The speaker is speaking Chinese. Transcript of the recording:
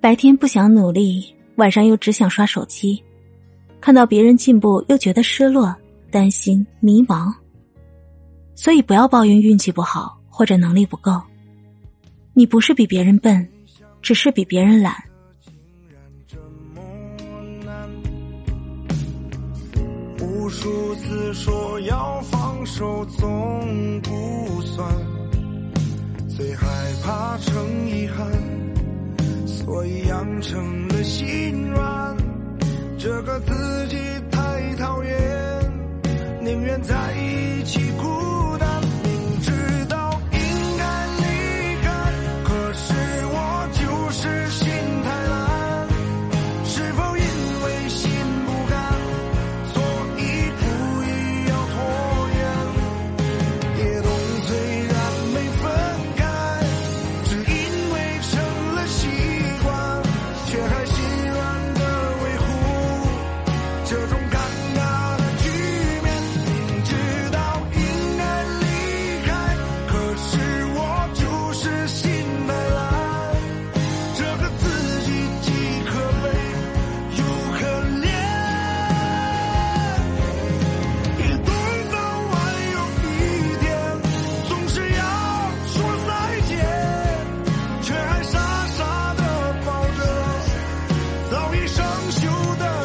白天不想努力，晚上又只想刷手机，看到别人进步又觉得失落、担心、迷茫。所以不要抱怨运气不好或者能力不够，你不是比别人笨，只是比别人懒。无数次说要放手，总不心软，这个自己太讨厌，宁愿在。刚修的。